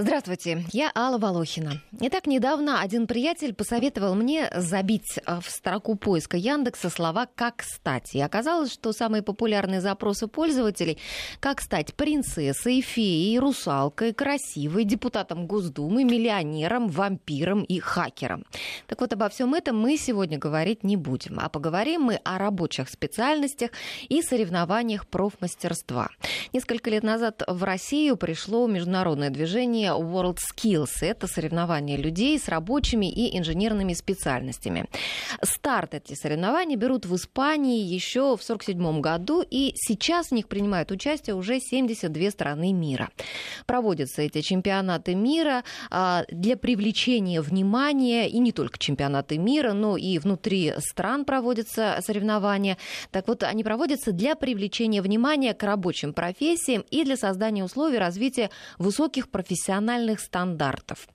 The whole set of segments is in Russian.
Здравствуйте, я Алла Волохина. Итак, недавно один приятель посоветовал мне забить э, в строку поиска Яндекса слова «как стать». И оказалось, что самые популярные запросы пользователей «как стать принцессой, феей, русалкой, красивой, депутатом Госдумы, миллионером, вампиром и хакером». Так вот, обо всем этом мы сегодня говорить не будем, а поговорим мы о рабочих специальностях и соревнованиях профмастерства. Несколько лет назад в Россию пришло международное движение World Skills. Это соревнования людей с рабочими и инженерными специальностями. Старт эти соревнования берут в Испании еще в 1947 году, и сейчас в них принимают участие уже 72 страны мира. Проводятся эти чемпионаты мира а, для привлечения внимания, и не только чемпионаты мира, но и внутри стран проводятся соревнования. Так вот, они проводятся для привлечения внимания к рабочим профессиям и для создания условий развития высоких профессиональных профессиональных стандартов.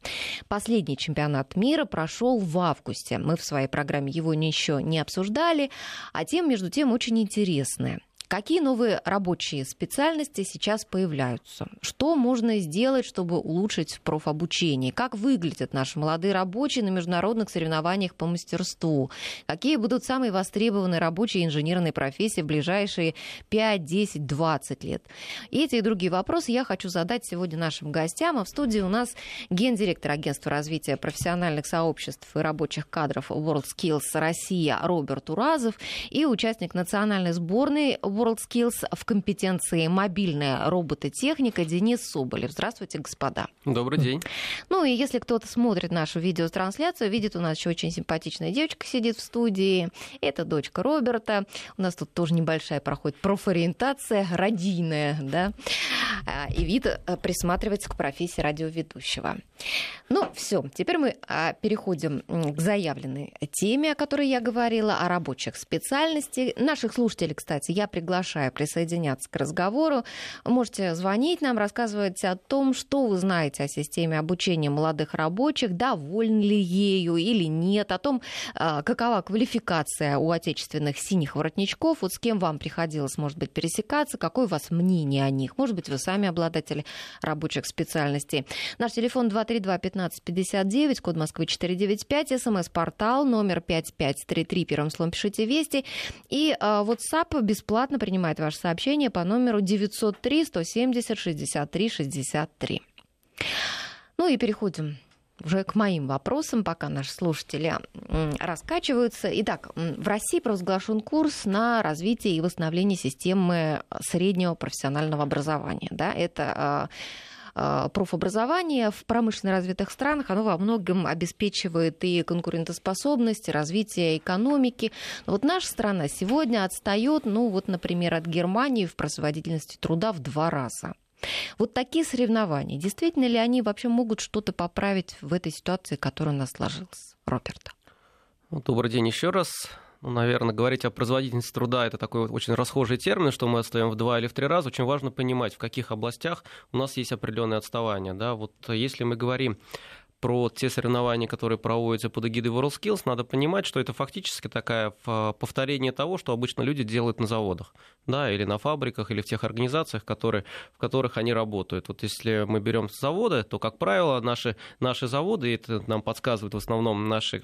Последний чемпионат мира прошел в августе. Мы в своей программе его еще не обсуждали, а тем, между тем, очень интересная. Какие новые рабочие специальности сейчас появляются? Что можно сделать, чтобы улучшить профобучение? Как выглядят наши молодые рабочие на международных соревнованиях по мастерству? Какие будут самые востребованные рабочие инженерные профессии в ближайшие 5, 10, 20 лет? Эти и другие вопросы я хочу задать сегодня нашим гостям. А в студии у нас гендиректор агентства развития профессиональных сообществ и рабочих кадров WorldSkills Россия Роберт Уразов и участник национальной сборной WorldSkills в компетенции мобильная робототехника Денис Соболев. Здравствуйте, господа. Добрый день. Ну и если кто-то смотрит нашу видеотрансляцию, видит, у нас еще очень симпатичная девочка сидит в студии. Это дочка Роберта. У нас тут тоже небольшая проходит профориентация, родийная, да. А, и вид э, присматривается к профессии радиоведущего. Ну, все. Теперь мы а, переходим к заявленной теме, о которой я говорила, о рабочих специальностях. Наших слушателей, кстати, я приглашаю присоединяться к разговору. Можете звонить нам, рассказывать о том, что вы знаете о системе обучения молодых рабочих, довольны ли ею или нет, о том, а, какова квалификация у отечественных синих воротничков, вот с кем вам приходилось, может быть, пересекаться, какое у вас мнение о них. Может быть, вы сами обладатели рабочих специальностей. Наш телефон 232-1559, код Москвы 495, смс-портал номер 5533, первым словом пишите «Вести». И а, WhatsApp бесплатно принимает ваше сообщение по номеру 903 170 63 63. Ну и переходим уже к моим вопросам, пока наши слушатели раскачиваются. Итак, в России провозглашен курс на развитие и восстановление системы среднего профессионального образования. Да? Это а, профобразование в промышленно развитых странах, оно во многом обеспечивает и конкурентоспособность, и развитие экономики. Но вот наша страна сегодня отстает, ну вот, например, от Германии в производительности труда в два раза. Вот такие соревнования, действительно ли они вообще могут что-то поправить в этой ситуации, которая у нас сложилась? Роберт. Ну, добрый день еще раз. Ну, наверное, говорить о производительности труда – это такой очень расхожий термин, что мы отстаем в два или в три раза. Очень важно понимать, в каких областях у нас есть определенные отставания. Да? Вот если мы говорим про те соревнования, которые проводятся под эгидой WorldSkills, надо понимать, что это фактически такое повторение того, что обычно люди делают на заводах, да, или на фабриках, или в тех организациях, которые, в которых они работают. Вот если мы берем заводы, то, как правило, наши, наши заводы, и это нам подсказывает в основном наша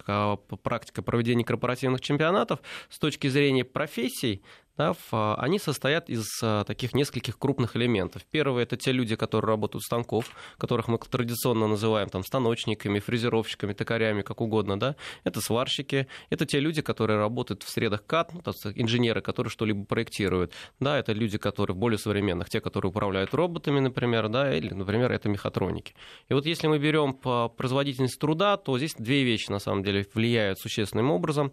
практика проведения корпоративных чемпионатов, с точки зрения профессий, да, они состоят из а, таких нескольких крупных элементов. Первый это те люди, которые работают станков, которых мы традиционно называем там, станочниками, фрезеровщиками, токарями, как угодно. Да? Это сварщики, это те люди, которые работают в средах КАТ, ну, инженеры, которые что-либо проектируют. Да, это люди, которые более современных, те, которые управляют роботами, например, да, или, например, это мехатроники. И вот если мы берем по производительность труда, то здесь две вещи, на самом деле, влияют существенным образом.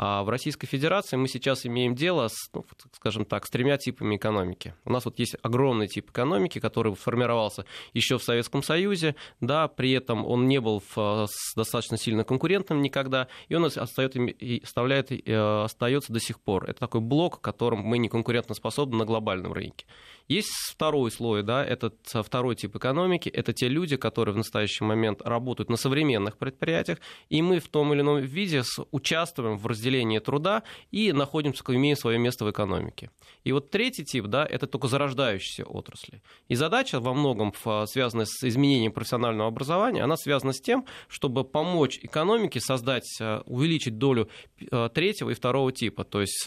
А в Российской Федерации мы сейчас имеем дело с, ну, скажем так, с тремя типами экономики. У нас вот есть огромный тип экономики, который сформировался еще в Советском Союзе, да, при этом он не был в, достаточно сильно конкурентным никогда, и он остается, оставляет, э, остается до сих пор. Это такой блок, которым мы не конкурентоспособны на глобальном рынке. Есть второй слой, да, этот э, второй тип экономики, это те люди, которые в настоящий момент работают на современных предприятиях, и мы в том или ином виде участвуем в разделении распределении труда и находимся, имеем свое место в экономике. И вот третий тип, да, это только зарождающиеся отрасли. И задача во многом связанная с изменением профессионального образования, она связана с тем, чтобы помочь экономике создать, э, увеличить долю э, третьего и второго типа, то есть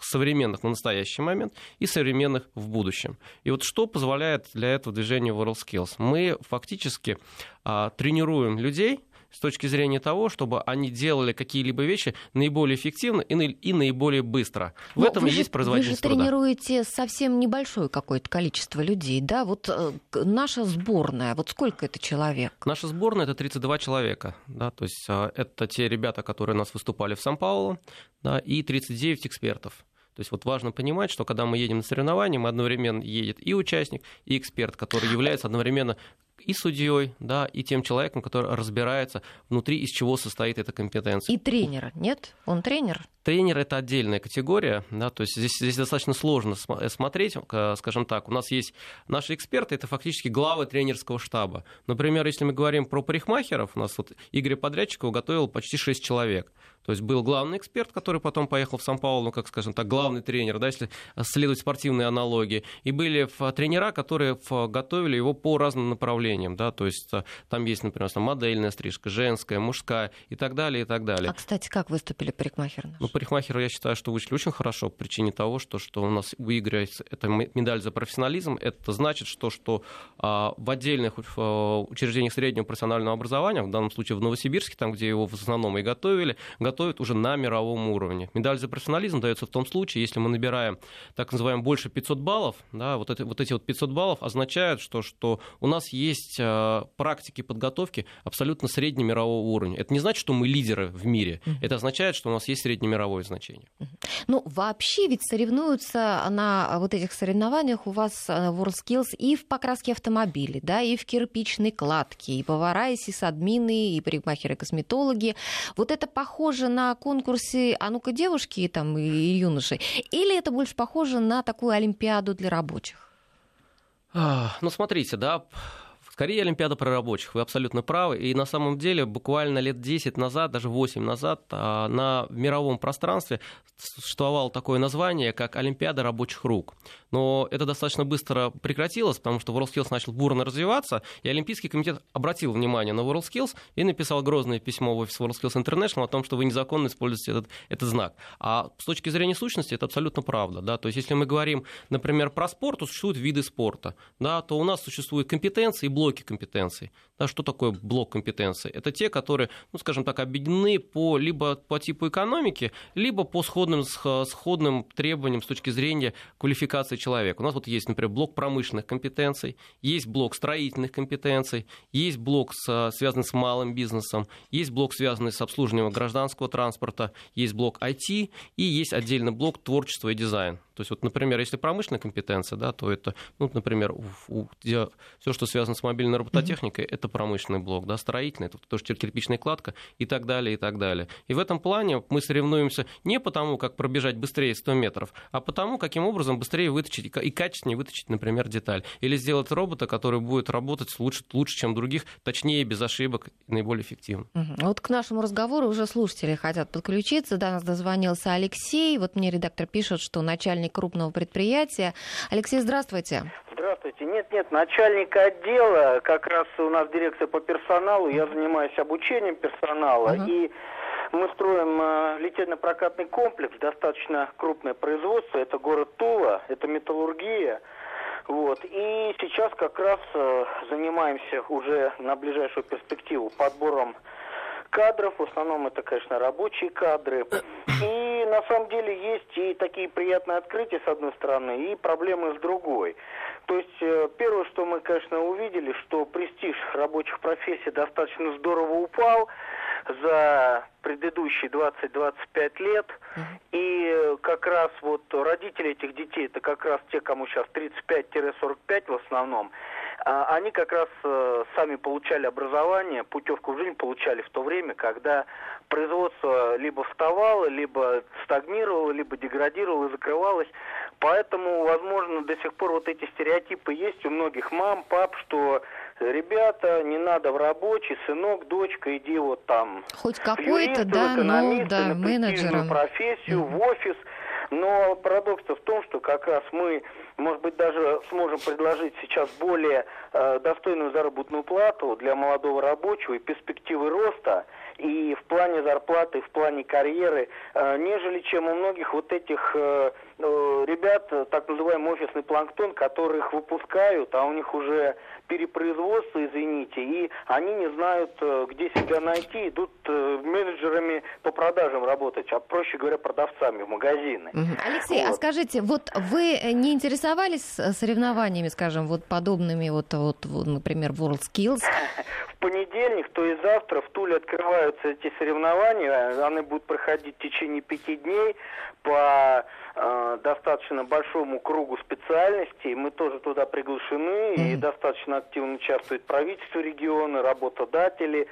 современных на настоящий момент и современных в будущем. И вот что позволяет для этого движения WorldSkills? Мы фактически а, тренируем людей, с точки зрения того, чтобы они делали какие-либо вещи наиболее эффективно и, и наиболее быстро. В Но этом и есть производительность Вы же тренируете совсем небольшое какое-то количество людей, да? Вот э, наша сборная, вот сколько это человек? Наша сборная — это 32 человека, да, то есть э, это те ребята, которые у нас выступали в Сан-Паулу, да, и 39 экспертов. То есть вот важно понимать, что когда мы едем на соревнования, мы одновременно едет и участник, и эксперт, который является одновременно и судьей, да, и тем человеком, который разбирается внутри, из чего состоит эта компетенция. И тренера, нет? Он тренер? Тренер это отдельная категория, да, то есть здесь, здесь достаточно сложно смотреть, скажем так. У нас есть наши эксперты, это фактически главы тренерского штаба. Например, если мы говорим про парикмахеров, у нас вот Игорь Подрядчиков готовил почти 6 человек. То есть был главный эксперт, который потом поехал в Сан-Паулу, как, скажем так, главный тренер, да, если следовать спортивной аналогии. И были тренера, которые готовили его по разным направлениям. Да, то есть а, там есть, например, модельная стрижка, женская, мужская и так далее, и так далее. А, кстати, как выступили парикмахеры? Ну, парикмахеры, я считаю, что вышли очень хорошо по причине того, что, что у нас выигрывается эта медаль за профессионализм. Это значит, что, что а, в отдельных а, учреждениях среднего профессионального образования, в данном случае в Новосибирске, там, где его в основном и готовили, готовят уже на мировом уровне. Медаль за профессионализм дается в том случае, если мы набираем так называемым больше 500 баллов, да, вот, это, вот эти вот 500 баллов означают, что, что у нас есть э, практики подготовки абсолютно среднемирового уровня. Это не значит, что мы лидеры в мире, это означает, что у нас есть среднемировое значение. Ну, вообще ведь соревнуются на вот этих соревнованиях у вас э, WorldSkills и в покраске автомобилей, да, и в кирпичной кладке, и повара, и сисадмины, и парикмахеры, косметологи. Вот это похоже похоже на конкурсы «А ну-ка, девушки» там, и юноши? Или это больше похоже на такую Олимпиаду для рабочих? Ну, смотрите, да, Скорее, Олимпиада про рабочих, вы абсолютно правы. И на самом деле, буквально лет 10 назад, даже 8 назад, а, на мировом пространстве существовало такое название, как Олимпиада рабочих рук. Но это достаточно быстро прекратилось, потому что WorldSkills начал бурно развиваться, и Олимпийский комитет обратил внимание на WorldSkills и написал грозное письмо в офис WorldSkills International о том, что вы незаконно используете этот, этот знак. А с точки зрения сущности это абсолютно правда. Да? То есть, если мы говорим, например, про спорт, то существуют виды спорта, да, то у нас существуют компетенции и блоки блоки компетенций. Да, что такое блок компетенций? Это те, которые, ну, скажем так, объединены по, либо по типу экономики, либо по сходным, сходным требованиям с точки зрения квалификации человека. У нас вот есть, например, блок промышленных компетенций, есть блок строительных компетенций, есть блок, с, связанный с малым бизнесом, есть блок, связанный с обслуживанием гражданского транспорта, есть блок IT и есть отдельный блок творчества и дизайн. То есть, вот, например, если промышленная компетенция, да, то это, ну, например, у, у, все, что связано с мобильной робототехникой, mm-hmm. это промышленный блок, да, строительный, это тоже кирпичная кладка и так далее, и так далее. И в этом плане мы соревнуемся не потому, как пробежать быстрее 100 метров, а потому, каким образом быстрее выточить и качественнее выточить, например, деталь. Или сделать робота, который будет работать лучше, лучше чем других, точнее, без ошибок, наиболее эффективно. Mm-hmm. Вот к нашему разговору уже слушатели хотят подключиться. До нас дозвонился Алексей. Вот мне редактор пишет, что начальник начальник крупного предприятия. Алексей, здравствуйте. Здравствуйте. Нет, нет, начальник отдела, как раз у нас дирекция по персоналу, я занимаюсь обучением персонала, uh-huh. и мы строим э, литейно-прокатный комплекс, достаточно крупное производство, это город Тула, это металлургия. Вот. И сейчас как раз э, занимаемся уже на ближайшую перспективу подбором кадров, в основном это, конечно, рабочие кадры. И на самом деле есть и такие приятные открытия с одной стороны, и проблемы с другой. То есть э, первое, что мы, конечно, увидели, что престиж рабочих профессий достаточно здорово упал за предыдущие 20-25 лет. И как раз вот родители этих детей, это как раз те, кому сейчас 35-45 в основном, они как раз э, сами получали образование, путевку в жизнь получали в то время, когда производство либо вставало, либо стагнировало, либо деградировало и закрывалось. Поэтому, возможно, до сих пор вот эти стереотипы есть у многих мам, пап, что ребята, не надо в рабочий, сынок, дочка, иди вот там. Хоть какой-то, да, ну, да, менеджером. профессию, mm-hmm. в офис. Но парадокс в том, что как раз мы, может быть, даже сможем предложить сейчас более э, достойную заработную плату для молодого рабочего и перспективы роста и в плане зарплаты, в плане карьеры, э, нежели чем у многих вот этих э, э, ребят, так называемый офисный планктон, которых выпускают, а у них уже перепроизводство, извините, и они не знают, где себя найти, идут менеджерами по продажам работать, а проще говоря, продавцами в магазины. Алексей, а вот. а скажите, вот вы не интересовались соревнованиями, скажем, вот подобными, вот, вот, например, WorldSkills? В понедельник, то и завтра в Туле открываются эти соревнования, они будут проходить в течение пяти дней по э, достаточно большому кругу специальностей. Мы тоже туда приглашены, mm-hmm. и достаточно активно участвует правительство региона, работодатели.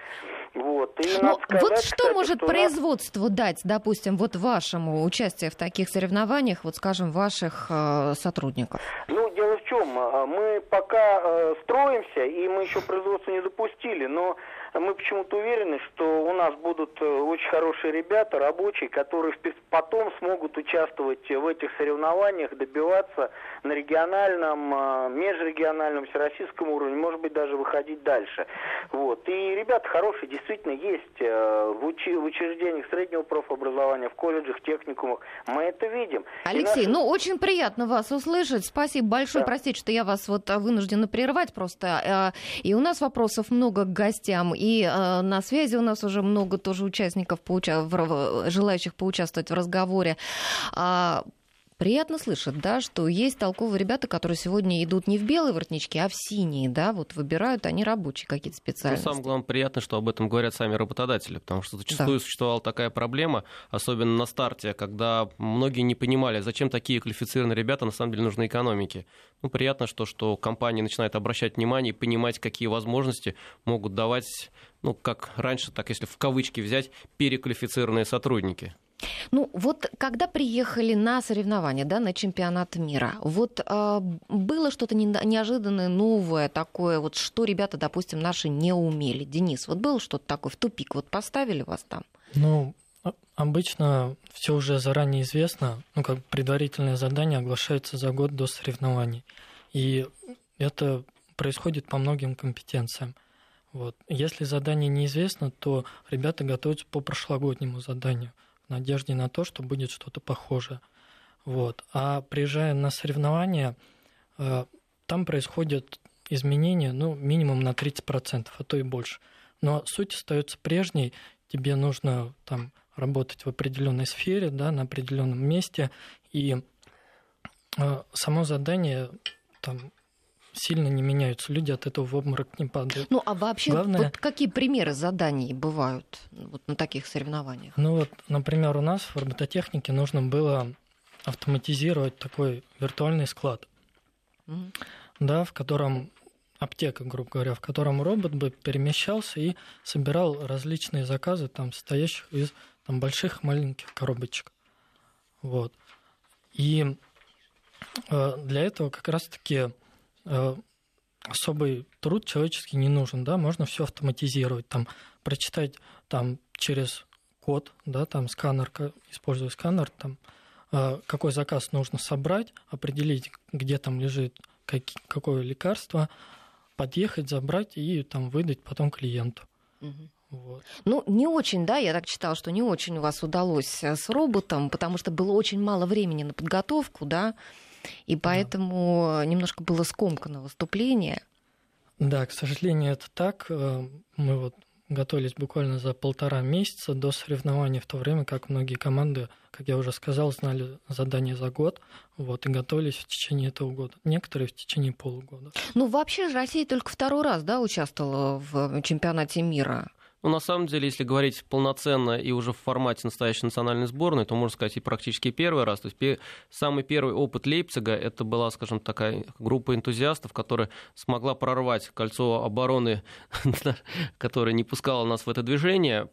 Вот, и ну, сказать, вот что кстати, может что производству нас... дать, допустим, вот вашему участию в таких соревнованиях, вот скажем, ваших э, сотрудников? Ну, дело в чем, э, мы пока э, строимся, и мы еще производство не запустили, но мы почему-то уверены, что у нас будут э, очень хорошие ребята, рабочие, которые потом смогут участвовать в этих соревнованиях, добиваться на региональном, э, межрегиональном, всероссийском уровне, может быть, даже выходить дальше. Вот. И ребята хорошие действительно есть э, в, учи- в учреждениях среднего профобразования, в колледжах, техникумах. Мы это видим. Алексей, наши... ну очень приятно вас услышать. Спасибо большое. Да. Простите, что я вас вот вынуждена прерывать просто. И у нас вопросов много к гостям и э, на связи у нас уже много тоже участников, поуча... желающих поучаствовать в разговоре. Приятно слышать, да, что есть толковые ребята, которые сегодня идут не в белые воротнички, а в синие, да, вот выбирают они рабочие какие-то специальности. Но самое главное, приятно, что об этом говорят сами работодатели, потому что зачастую да. существовала такая проблема, особенно на старте, когда многие не понимали, зачем такие квалифицированные ребята на самом деле нужны экономике. Ну, приятно, что, что компании начинают обращать внимание и понимать, какие возможности могут давать, ну, как раньше, так если в кавычки взять, переквалифицированные сотрудники. Ну, вот когда приехали на соревнования, да, на чемпионат мира, вот э, было что-то неожиданное, новое такое, вот что ребята, допустим, наши не умели. Денис, вот было что-то такое в тупик, вот поставили вас там? Ну, обычно все уже заранее известно, ну, как предварительное задание оглашается за год до соревнований. И это происходит по многим компетенциям. Вот. Если задание неизвестно, то ребята готовятся по прошлогоднему заданию надежде на то, что будет что-то похожее. Вот. А приезжая на соревнования, э, там происходят изменения ну, минимум на 30%, а то и больше. Но суть остается прежней. Тебе нужно там, работать в определенной сфере, да, на определенном месте, и э, само задание там, сильно не меняются. Люди от этого в обморок не падают. Ну, а вообще, Главное... вот какие примеры заданий бывают вот на таких соревнованиях? Ну, вот, например, у нас в робототехнике нужно было автоматизировать такой виртуальный склад, mm да, в котором аптека, грубо говоря, в котором робот бы перемещался и собирал различные заказы, там, состоящих из там, больших маленьких коробочек. Вот. И э, для этого как раз-таки особый труд человеческий не нужен, да, можно все автоматизировать, там, прочитать там через код, да, там сканер, используя сканер, там, э, какой заказ нужно собрать, определить, где там лежит какое лекарство, подъехать, забрать и там выдать потом клиенту. Угу. Вот. Ну, не очень, да, я так читала, что не очень у вас удалось э, с роботом, потому что было очень мало времени на подготовку, да, и поэтому да. немножко было скомкано выступление. Да, к сожалению, это так. Э, мы вот готовились буквально за полтора месяца до соревнований, в то время как многие команды, как я уже сказал, знали задание за год, вот, и готовились в течение этого года. Некоторые в течение полугода. Ну, вообще Россия только второй раз, да, участвовала в чемпионате мира. Ну, на самом деле, если говорить полноценно и уже в формате настоящей национальной сборной, то, можно сказать, и практически первый раз. То есть самый первый опыт Лейпцига, это была, скажем, такая группа энтузиастов, которая смогла прорвать кольцо обороны, которое не пускало нас в это движение.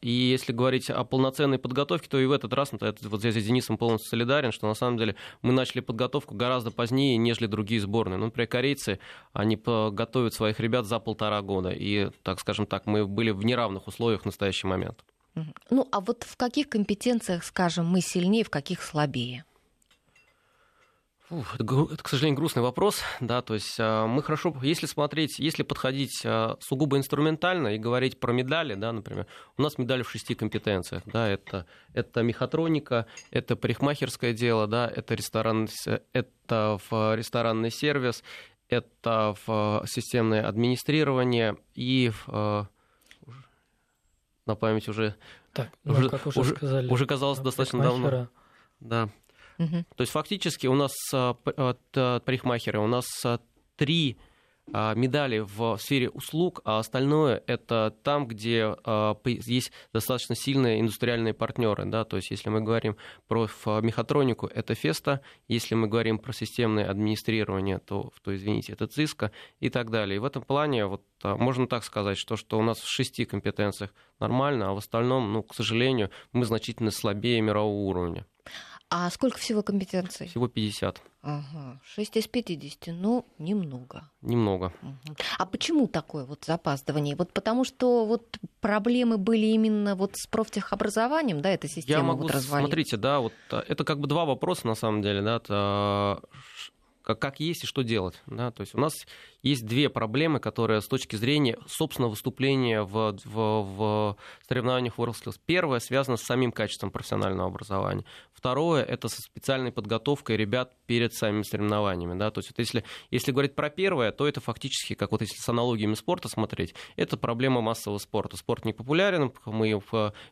И если говорить о полноценной подготовке, то и в этот раз, ну, вот здесь с Денисом полностью солидарен, что на самом деле мы начали подготовку гораздо позднее, нежели другие сборные. Ну, например, корейцы, они готовят своих ребят за полтора года. И, так скажем так, мы были в неравных условиях в настоящий момент. Ну, а вот в каких компетенциях, скажем, мы сильнее, в каких слабее? Фух, это, это, к сожалению, грустный вопрос, да, то есть а, мы хорошо, если смотреть, если подходить а, сугубо инструментально и говорить про медали, да, например, у нас медали в шести компетенциях, да, это, это мехатроника, это парикмахерское дело, да, это ресторан, это в ресторанный сервис, это в системное администрирование и в, а, на память уже, так, ну, уже, как уже, уже, сказали, уже казалось достаточно давно. Да. Угу. То есть фактически у нас а, парикмахеры, у нас а, три а, медали в сфере услуг, а остальное это там, где есть достаточно сильные индустриальные партнеры. Да? То есть если мы говорим про мехатронику, это Феста, если мы говорим про системное администрирование, то, то извините, это ЦИСКа и так далее. И в этом плане вот, можно так сказать, что, что у нас в шести компетенциях нормально, а в остальном, ну, к сожалению, мы значительно слабее мирового уровня. А сколько всего компетенций? Всего 50. Ага, 6 из 50, ну, немного. Немного. Угу. А почему такое вот запаздывание? Вот потому что вот проблемы были именно вот с профтехобразованием, да, эта система Я могу, вот смотрите, да, вот а, это как бы два вопроса на самом деле, да, это как, как есть и что делать. Да? То есть у нас есть две проблемы, которые с точки зрения собственного выступления в, в, в соревнованиях WorldSkills. Первое связано с самим качеством профессионального образования. Второе – это со специальной подготовкой ребят перед самими соревнованиями. Да? То есть вот если, если говорить про первое, то это фактически, как вот если с аналогиями спорта смотреть, это проблема массового спорта. Спорт не популярен, мы,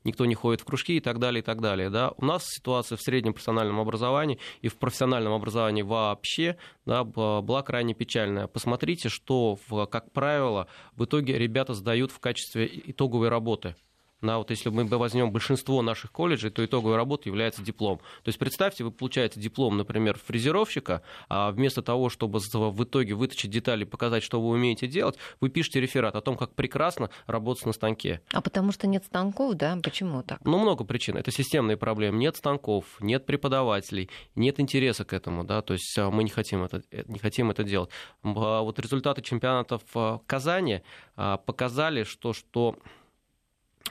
никто не ходит в кружки и так далее, и так далее. Да? У нас ситуация в среднем профессиональном образовании и в профессиональном образовании вообще да, была крайне печальная. Посмотрите, что, как правило, в итоге ребята сдают в качестве итоговой работы. Да, вот если мы возьмем большинство наших колледжей, то итоговой работой является диплом. То есть представьте, вы получаете диплом, например, фрезеровщика, а вместо того, чтобы в итоге вытащить детали и показать, что вы умеете делать, вы пишете реферат о том, как прекрасно работать на станке. А потому что нет станков, да? Почему так? Ну, много причин. Это системные проблемы. Нет станков, нет преподавателей, нет интереса к этому, да, то есть а, мы не хотим это, э, не хотим это делать. А вот результаты чемпионатов в Казани а, показали, что, что а,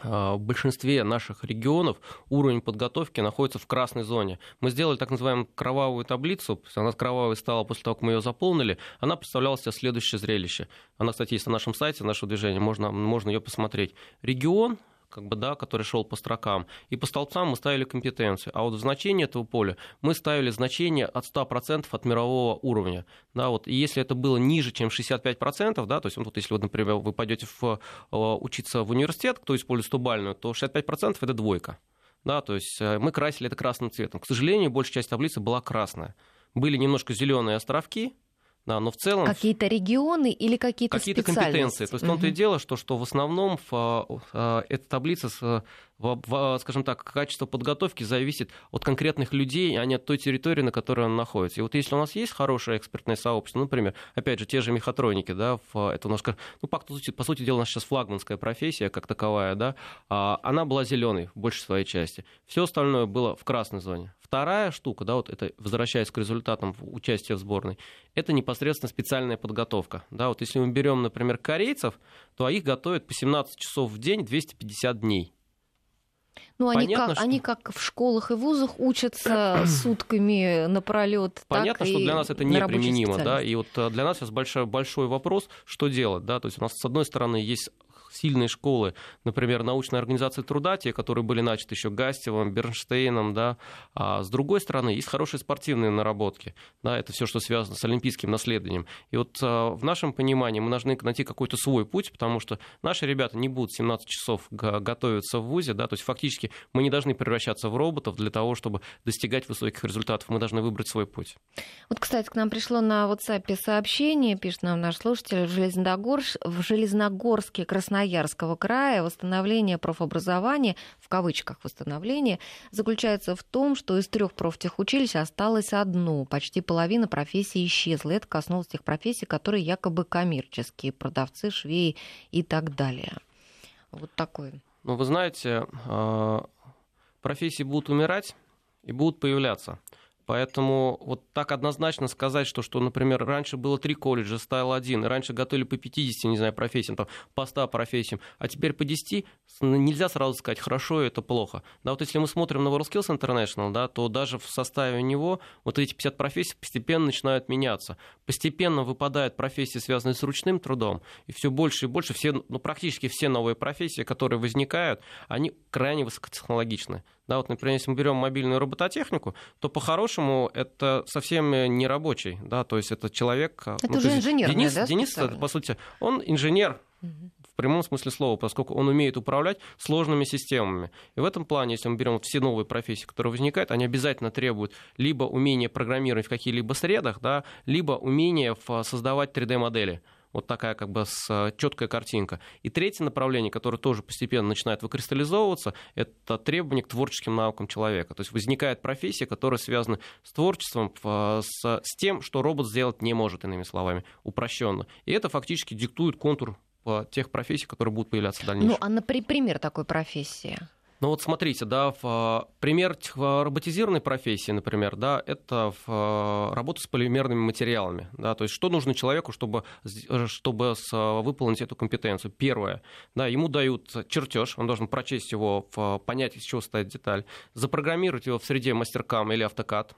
в большинстве наших регионов уровень подготовки находится в красной зоне. Мы сделали так называемую кровавую таблицу, она кровавой стала после того, как мы ее заполнили, она представляла себе следующее зрелище. Она, кстати, есть на нашем сайте, нашего движения, можно, можно ее посмотреть. Регион как бы, да, который шел по строкам, и по столбцам мы ставили компетенцию. А вот в значении этого поля мы ставили значение от 100% от мирового уровня. Да, вот, и если это было ниже, чем 65%, да, то есть вот если, вот, например, вы пойдете в, э, учиться в университет, кто использует 100 то 65% это двойка. Да, то есть э, мы красили это красным цветом. К сожалению, большая часть таблицы была красная. Были немножко зеленые островки, да, но в целом... Какие-то регионы или какие-то Какие-то компетенции. То есть в том-то и дело, что, что в основном в, в, эта таблица с скажем так, качество подготовки зависит от конкретных людей, а не от той территории, на которой он находится. И вот если у нас есть хорошее экспертное сообщество, ну, например, опять же, те же мехатроники, да, это у нас, ну, по по сути дела, у нас сейчас флагманская профессия как таковая, да, а она была зеленой в большей своей части. Все остальное было в красной зоне. Вторая штука, да, вот это возвращаясь к результатам участия в сборной, это непосредственно специальная подготовка. Да, вот если мы берем, например, корейцев, то их готовят по 17 часов в день 250 дней. Ну, они, Понятно, как, что... они как в школах и вузах учатся сутками напролет. Понятно, что для нас это неприменимо, да, и вот э, для нас сейчас большой, большой вопрос, что делать, да, то есть у нас с одной стороны есть сильные школы, например, научная организация труда, те, которые были начаты еще Гастевым, Бернштейном, да, а с другой стороны, есть хорошие спортивные наработки, да, это все, что связано с олимпийским наследием. И вот а, в нашем понимании мы должны найти какой-то свой путь, потому что наши ребята не будут 17 часов готовиться в ВУЗе, да, то есть фактически мы не должны превращаться в роботов для того, чтобы достигать высоких результатов, мы должны выбрать свой путь. Вот, кстати, к нам пришло на WhatsApp сообщение, пишет нам наш слушатель, в, Железногорске, в Железногорске, Красноярске, Красноярского края. Восстановление профобразования, в кавычках восстановление, заключается в том, что из трех профтехучилищ осталось одно. Почти половина профессий исчезла. Это коснулось тех профессий, которые якобы коммерческие, продавцы, швеи и так далее. Вот такой. Ну, вы знаете, а, профессии будут умирать и будут появляться. Поэтому вот так однозначно сказать, что, что, например, раньше было три колледжа, стал один, и раньше готовили по 50, не знаю, профессиям, там, по 100 профессиям, а теперь по 10, нельзя сразу сказать, хорошо это плохо. Да, вот если мы смотрим на WorldSkills International, да, то даже в составе него вот эти 50 профессий постепенно начинают меняться. Постепенно выпадают профессии, связанные с ручным трудом, и все больше и больше, все, ну, практически все новые профессии, которые возникают, они крайне высокотехнологичны. Да, вот, например, если мы берем мобильную робототехнику, то по-хорошему это совсем не рабочий, да, то есть это человек... А, это ну, уже инженер, Денис, да, Денис, по сути, он инженер, в прямом смысле слова, поскольку он умеет управлять сложными системами. И в этом плане, если мы берем все новые профессии, которые возникают, они обязательно требуют либо умения программировать в каких-либо средах, да, либо умения создавать 3D-модели. Вот такая как бы с, четкая картинка. И третье направление, которое тоже постепенно начинает выкристаллизовываться, это требование к творческим наукам человека. То есть возникает профессия, которая связана с творчеством, с, с тем, что робот сделать не может, иными словами, упрощенно. И это фактически диктует контур тех профессий, которые будут появляться в дальнейшем. Ну, а, например, такой профессии? Ну вот смотрите, да, в, а, пример роботизированной профессии, например, да, это в, а, работа с полимерными материалами, да, то есть что нужно человеку, чтобы, чтобы с, а, выполнить эту компетенцию. Первое, да, ему дают чертеж, он должен прочесть его, понять, из чего стоит деталь, запрограммировать его в среде мастеркам или автокад,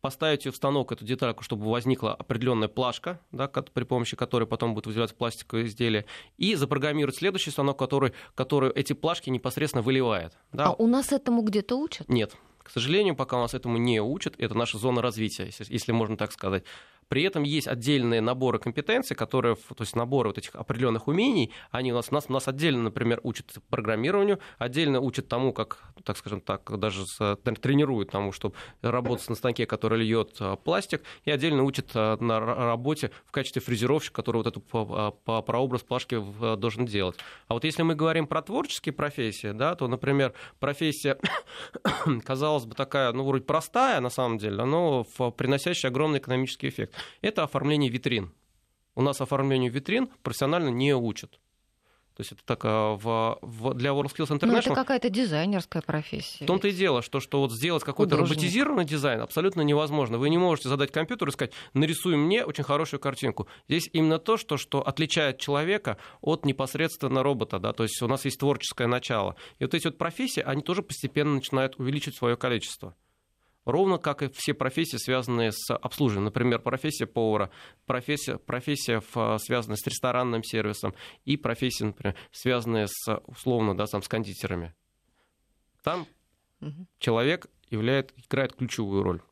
поставить ее в станок, эту детальку, чтобы возникла определенная плашка, да, при помощи которой потом будет выделяться пластиковое изделие, и запрограммировать следующий станок, который, который эти плашки непосредственно выливает. Да. А у нас этому где-то учат? Нет. К сожалению, пока у нас этому не учат, это наша зона развития, если, если можно так сказать. При этом есть отдельные наборы компетенций, которые, то есть наборы вот этих определенных умений, они у нас, нас, у нас отдельно, например, учат программированию, отдельно учат тому, как, так скажем так, даже тренируют тому, чтобы работать на станке, который льет а, пластик, и отдельно учат а, на работе в качестве фрезеровщика, который вот эту прообраз плашки должен делать. А вот если мы говорим про творческие профессии, да, то, например, профессия, казалось бы, такая, ну, вроде простая на самом деле, но приносящая огромный экономический эффект это оформление витрин. У нас оформлению витрин профессионально не учат. То есть это так а, в, в, для WorldSkills International... Ну, это какая-то дизайнерская профессия. В том-то и дело, что, что вот сделать какой-то роботизированный дизайн абсолютно невозможно. Вы не можете задать компьютеру и сказать, нарисуй мне очень хорошую картинку. Здесь именно то, что, что отличает человека от непосредственно робота. Да? То есть у нас есть творческое начало. И вот эти вот профессии, они тоже постепенно начинают увеличивать свое количество ровно как и все профессии, связанные с обслуживанием. Например, профессия повара, профессия, профессия связанная с ресторанным сервисом и профессия, например, связанная с, условно, да, там, с кондитерами. Там угу. человек являет, играет ключевую роль.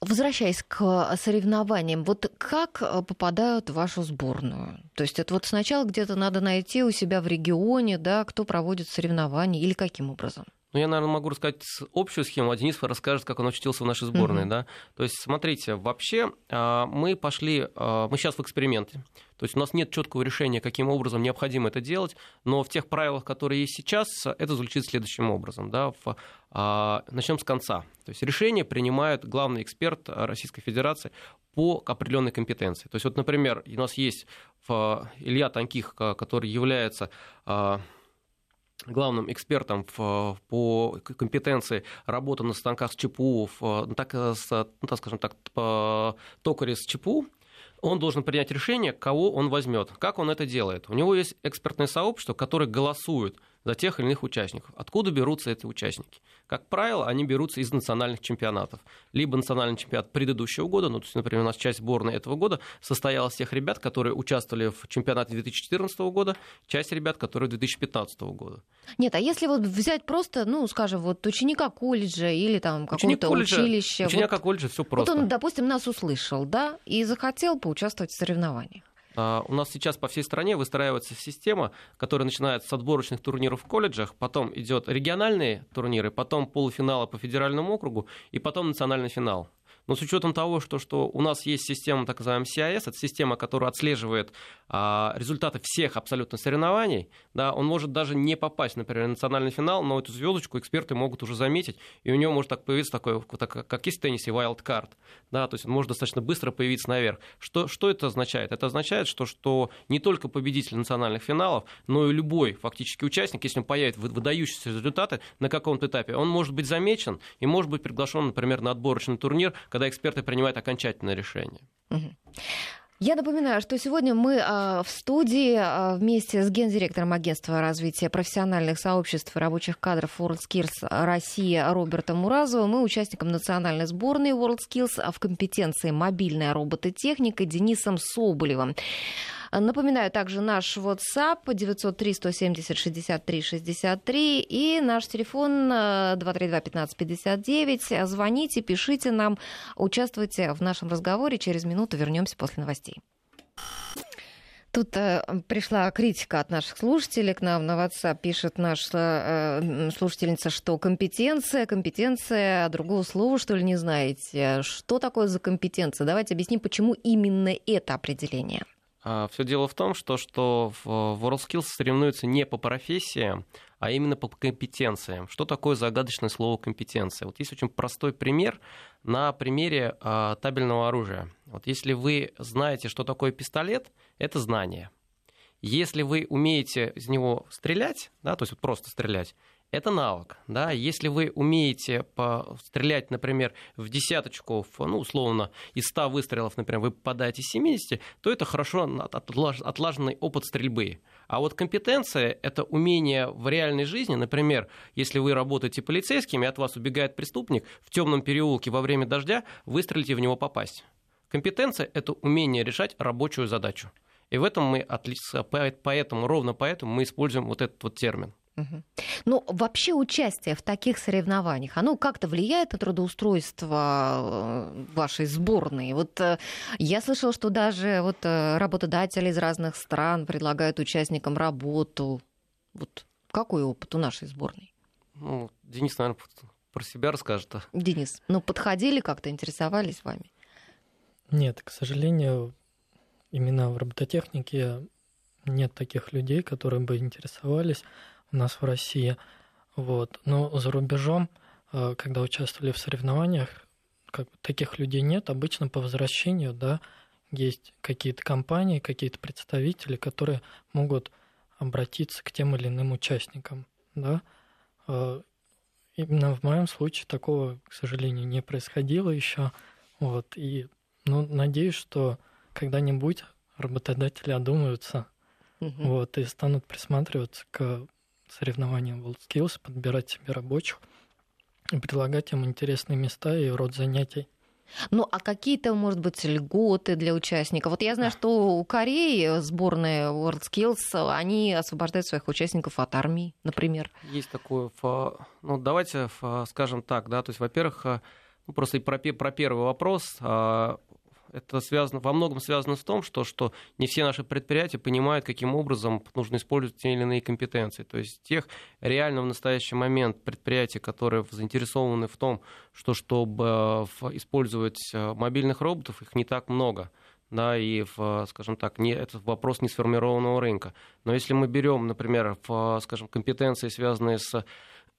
Возвращаясь к соревнованиям, вот как попадают в вашу сборную? То есть это вот сначала где-то надо найти у себя в регионе, да, кто проводит соревнования или каким образом? Ну, я, наверное, могу рассказать общую схему, а Денис расскажет, как он учился в нашей сборной. Mm-hmm. Да? То есть, смотрите, вообще а, мы пошли, а, мы сейчас в эксперименте. То есть у нас нет четкого решения, каким образом необходимо это делать, но в тех правилах, которые есть сейчас, это звучит следующим образом. Да? В, а, начнем с конца. То есть решение принимает главный эксперт Российской Федерации по определенной компетенции. То есть вот, например, у нас есть Илья Танких, который является главным экспертом в, по компетенции работы на станках с ЧПУ, в, ну, так, с, ну, так скажем так, по токаре с ЧПУ, он должен принять решение, кого он возьмет. Как он это делает? У него есть экспертное сообщество, которое голосует за тех или иных участников. Откуда берутся эти участники? Как правило, они берутся из национальных чемпионатов. Либо национальный чемпионат предыдущего года, ну, то есть, например, у нас часть сборной этого года состояла из тех ребят, которые участвовали в чемпионате 2014 года, часть ребят, которые 2015 года. Нет, а если вот взять просто, ну, скажем, вот ученика колледжа или там какого-то училища. Ученика вот, колледжа все просто. Вот он, допустим, нас услышал, да, и захотел поучаствовать в соревнованиях. А, у нас сейчас по всей стране выстраивается система, которая начинается с отборочных турниров в колледжах, потом идет региональные турниры, потом полуфиналы по федеральному округу и потом национальный финал. Но с учетом того, что, что у нас есть система, так называемая CIS, это система, которая отслеживает а, результаты всех абсолютно соревнований, да, он может даже не попасть, например, в национальный финал, но эту звездочку эксперты могут уже заметить, и у него может так появиться такой, так, как есть в теннисе, wild card, да, то есть он может достаточно быстро появиться наверх. Что, что это означает? Это означает, что, что не только победитель национальных финалов, но и любой фактически участник, если он появит выдающиеся результаты на каком-то этапе, он может быть замечен и может быть приглашен, например, на отборочный турнир, когда эксперты принимают окончательное решение. Я напоминаю, что сегодня мы а, в студии а, вместе с гендиректором агентства развития профессиональных сообществ и рабочих кадров WorldSkills Россия Робертом Муразовым мы участником национальной сборной WorldSkills в компетенции мобильная робототехника Денисом Соболевым. Напоминаю также наш WhatsApp 903 170 63 63 и наш телефон 232 15 59. Звоните, пишите нам, участвуйте в нашем разговоре. Через минуту вернемся после новостей. Тут э, пришла критика от наших слушателей к нам на WhatsApp. Пишет наша э, слушательница, что компетенция, компетенция, а другого слова, что ли, не знаете. Что такое за компетенция? Давайте объясним, почему именно это определение. А, Все дело в том, что, что в WorldSkills соревнуются не по профессиям, а именно по компетенциям. Что такое загадочное слово компетенция? Вот есть очень простой пример на примере а, табельного оружия. Вот если вы знаете, что такое пистолет, это знание. Если вы умеете из него стрелять, да, то есть вот просто стрелять, это навык. Да? Если вы умеете стрелять, например, в десяточку, ну, условно, из 100 выстрелов, например, вы попадаете 70, то это хорошо отлаженный опыт стрельбы. А вот компетенция – это умение в реальной жизни, например, если вы работаете полицейским, и от вас убегает преступник, в темном переулке во время дождя выстрелите в него попасть. Компетенция – это умение решать рабочую задачу. И в этом мы, поэтому, ровно поэтому мы используем вот этот вот термин. Угу. Ну, вообще участие в таких соревнованиях, оно как-то влияет на трудоустройство э, вашей сборной? Вот э, я слышала, что даже вот э, работодатели из разных стран предлагают участникам работу. Вот какой опыт у нашей сборной? Ну, Денис, наверное, про себя расскажет. Денис, ну подходили как-то, интересовались вами? Нет, к сожалению, именно в робототехнике нет таких людей, которые бы интересовались у нас в России. Вот. Но за рубежом, э, когда участвовали в соревнованиях, как таких людей нет. Обычно по возвращению, да, есть какие-то компании, какие-то представители, которые могут обратиться к тем или иным участникам, да. Э, именно в моем случае такого, к сожалению, не происходило еще. Вот. И ну, надеюсь, что когда-нибудь работодатели одумаются угу. вот, и станут присматриваться к соревнованиям WorldSkills, подбирать себе рабочих и предлагать им интересные места и род занятий. Ну, а какие-то, может быть, льготы для участников? Вот я знаю, что у Кореи сборная WorldSkills, они освобождают своих участников от армии, например. Есть такое, ну, давайте скажем так, да, то есть, во-первых, ну, просто про, про первый вопрос, а, это связано, во многом связано с том, что, что не все наши предприятия понимают, каким образом нужно использовать те или иные компетенции. То есть тех реально в настоящий момент предприятий, которые заинтересованы в том, что чтобы э, использовать э, мобильных роботов, их не так много да, и, в, скажем так, не, это вопрос несформированного рынка. Но если мы берем, например, в, скажем, компетенции, связанные с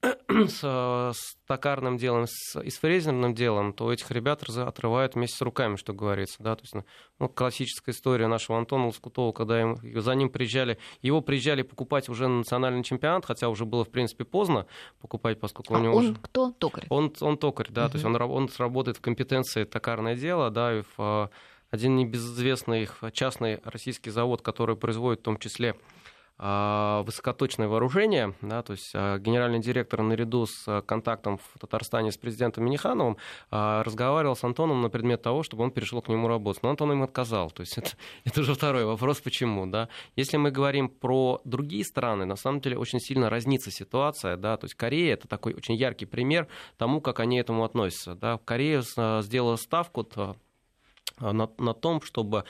с, с токарным делом, с, и с фрезерным делом, то этих ребят отрывают вместе с руками, что говорится. Да? То есть, ну, ну классическая история нашего Антона Лоскутова, когда им, за ним приезжали, его приезжали покупать уже на национальный чемпионат, хотя уже было, в принципе, поздно покупать, поскольку а у него он уже... кто? Токарь? Он, он токарь, да, угу. то есть он, он работает в компетенции токарное дело, да, и в а, один небезызвестный частный российский завод, который производит в том числе высокоточное вооружение, да, то есть а, генеральный директор наряду с а, контактом в Татарстане с президентом Минихановым разговаривал с Антоном на предмет того, чтобы он перешел к нему работать. Но Антон им отказал. То есть это, это уже второй вопрос, почему. Да? Если мы говорим про другие страны, на самом деле очень сильно разнится ситуация. Да? То есть Корея — это такой очень яркий пример тому, как они этому относятся. Да? Корея сделала ставку на, на том, чтобы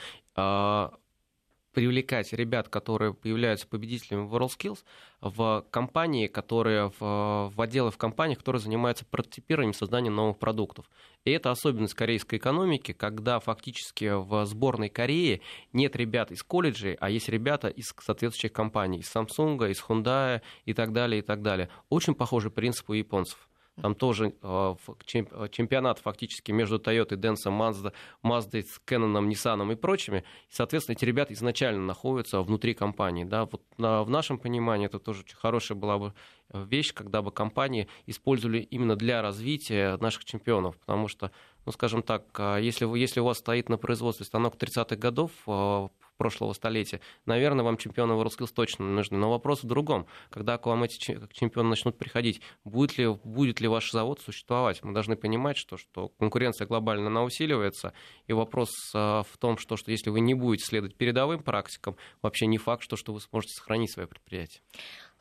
привлекать ребят, которые являются победителями в WorldSkills, в компании, которые в, в отделы в компаниях, которые занимаются прототипированием, созданием новых продуктов. И это особенность корейской экономики, когда фактически в сборной Кореи нет ребят из колледжей, а есть ребята из соответствующих компаний, из Samsung, из Hyundai и так далее, и так далее. Очень похожий принцип у японцев. Там тоже э, чемпионат фактически между Toyota, Denso, Mazda, Mazda, Canon, Nissan и прочими. И, соответственно, эти ребята изначально находятся внутри компании. Да? Вот в нашем понимании это тоже очень хорошая была бы э, вещь, когда бы компании использовали именно для развития наших чемпионов. Потому что, ну, скажем так, если, вы, если у вас стоит на производстве станок 30-х годов, прошлого столетия, наверное, вам чемпионы WorldSkills точно нужны. Но вопрос в другом. Когда к вам эти чемпионы начнут приходить, будет ли, будет ли ваш завод существовать? Мы должны понимать, что, что конкуренция глобально она усиливается, и вопрос а, в том, что, что если вы не будете следовать передовым практикам, вообще не факт, что, что вы сможете сохранить свое предприятие.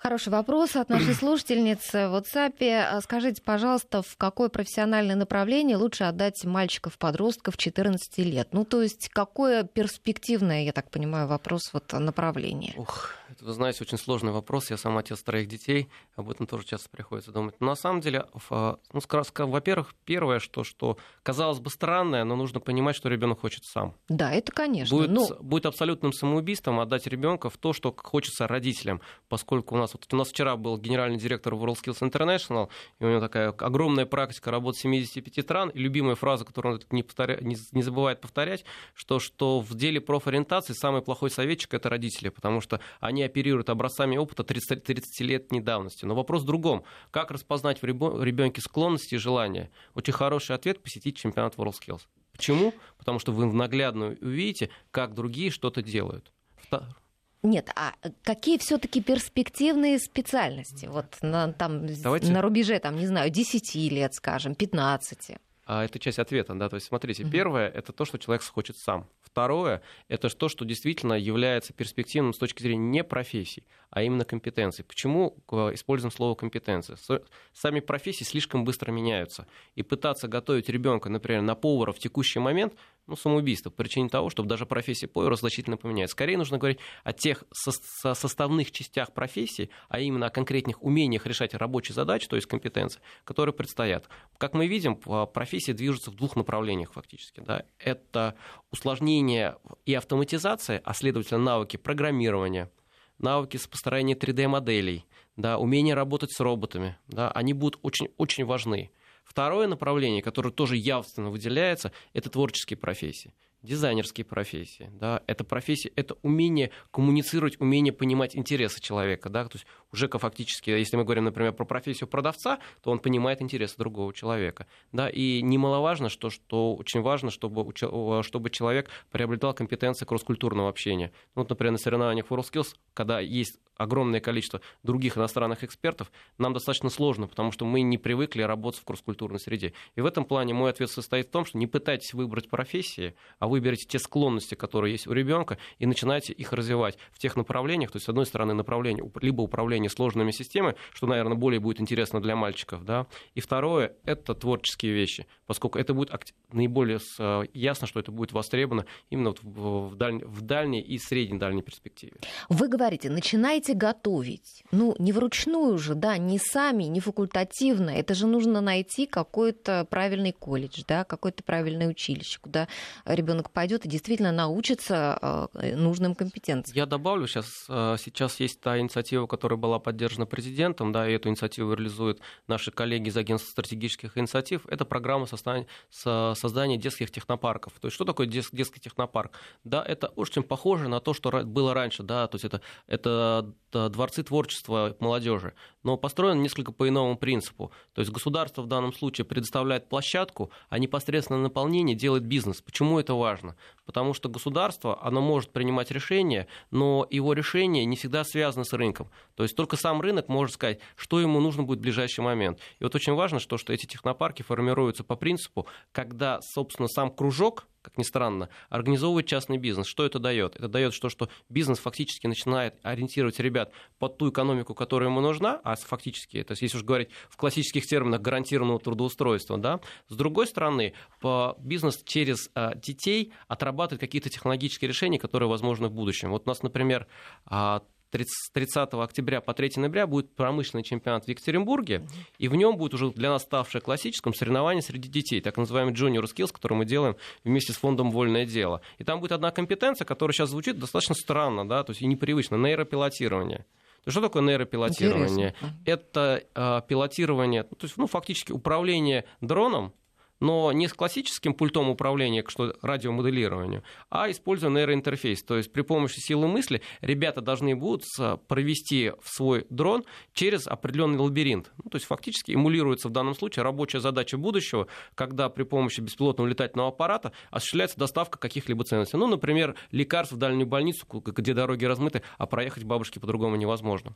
Хороший вопрос от нашей слушательницы в WhatsApp. А скажите, пожалуйста, в какое профессиональное направление лучше отдать мальчиков-подростков 14 лет? Ну, то есть, какое перспективное, я так понимаю, вопрос вот направление? Ух, это, вы знаете, очень сложный вопрос. Я сам отец троих детей, об этом тоже часто приходится думать. Но на самом деле, ну, во-первых, первое, что, что казалось бы странное, но нужно понимать, что ребенок хочет сам. Да, это конечно. Будет, но... будет абсолютным самоубийством отдать ребенка в то, что хочется родителям, поскольку у нас вот у нас вчера был генеральный директор WorldSkills International, и у него такая огромная практика работы 75 стран, и любимая фраза, которую он не, повторя... не, не забывает повторять, что, что в деле профориентации самый плохой советчик — это родители, потому что они оперируют образцами опыта 30, 30 лет недавности. Но вопрос в другом. Как распознать в ребенке склонности и желания? Очень хороший ответ — посетить чемпионат WorldSkills. Почему? Потому что вы наглядно увидите, как другие что-то делают. Нет, а какие все-таки перспективные специальности? Вот на, там, Давайте... на рубеже, там, не знаю, 10 лет, скажем, 15. А это часть ответа, да. То есть, смотрите, mm-hmm. первое это то, что человек хочет сам. Второе – это то, что действительно является перспективным с точки зрения не профессий, а именно компетенций. Почему используем слово компетенция? Сами профессии слишком быстро меняются. И пытаться готовить ребенка, например, на повара в текущий момент – ну, самоубийство по причине того, чтобы даже профессия повара значительно поменяется. Скорее нужно говорить о тех со- составных частях профессии, а именно о конкретных умениях решать рабочие задачи, то есть компетенции, которые предстоят. Как мы видим, профессия движется в двух направлениях фактически. Да. Это усложнение и автоматизация, а следовательно навыки программирования, навыки построения 3D-моделей, да, умение работать с роботами, да, они будут очень, очень важны. Второе направление, которое тоже явственно выделяется, это творческие профессии дизайнерские профессии, да, это профессия, это умение коммуницировать, умение понимать интересы человека, да, то есть уже фактически, если мы говорим, например, про профессию продавца, то он понимает интересы другого человека, да, и немаловажно, что, что очень важно, чтобы, чтобы человек приобретал компетенции кросс-культурного общения. Ну, вот, например, на соревнованиях WorldSkills, когда есть огромное количество других иностранных экспертов, нам достаточно сложно, потому что мы не привыкли работать в кросс-культурной среде. И в этом плане мой ответ состоит в том, что не пытайтесь выбрать профессии, а выберите те склонности, которые есть у ребенка, и начинайте их развивать в тех направлениях, то есть, с одной стороны, направление либо управление сложными системами, что, наверное, более будет интересно для мальчиков, да, и второе — это творческие вещи, поскольку это будет наиболее э, ясно, что это будет востребовано именно в, даль... в дальней и средней дальней перспективе. Вы говорите, начинайте готовить. Ну, не вручную же, да, не сами, не факультативно. Это же нужно найти какой-то правильный колледж, да, какое-то правильное училище, куда ребенок пойдет и действительно научится э, нужным компетенциям. Я добавлю, сейчас, э, сейчас есть та инициатива, которая была поддержана президентом, да, и эту инициативу реализуют наши коллеги из Агентства стратегических инициатив. Это программа создания, создания детских технопарков. То есть что такое детский технопарк? Да, это очень похоже на то, что было раньше, да, то есть это, это дворцы творчества молодежи, но построено несколько по иному принципу. То есть государство в данном случае предоставляет площадку, а непосредственно наполнение делает бизнес. Почему это важно? Потому что государство, оно может принимать решения, но его решение не всегда связано с рынком. То есть только сам рынок может сказать, что ему нужно будет в ближайший момент. И вот очень важно, что, что эти технопарки формируются по принципу, когда, собственно, сам кружок как ни странно, организовывает частный бизнес. Что это дает? Это дает то, что бизнес фактически начинает ориентировать ребят под ту экономику, которая ему нужна, а фактически, это если уж говорить в классических терминах гарантированного трудоустройства, да, с другой стороны, бизнес через а, детей отрабатывает какие-то технологические решения, которые возможны в будущем. Вот у нас, например, а, 30 октября по 3 ноября будет промышленный чемпионат в Екатеринбурге, и в нем будет уже для нас ставшее классическим соревнование среди детей, так называемый Junior Skills, который мы делаем вместе с фондом «Вольное дело». И там будет одна компетенция, которая сейчас звучит достаточно странно, да, то есть и непривычно, нейропилотирование. Что такое нейропилотирование? Интересно. Это э, пилотирование, то есть, ну, фактически управление дроном, но не с классическим пультом управления, что радиомоделированию, а используя нейроинтерфейс. То есть при помощи силы мысли ребята должны будут провести в свой дрон через определенный лабиринт. Ну, то есть фактически эмулируется в данном случае рабочая задача будущего, когда при помощи беспилотного летательного аппарата осуществляется доставка каких-либо ценностей. Ну, например, лекарств в дальнюю больницу, где дороги размыты, а проехать бабушке по-другому невозможно.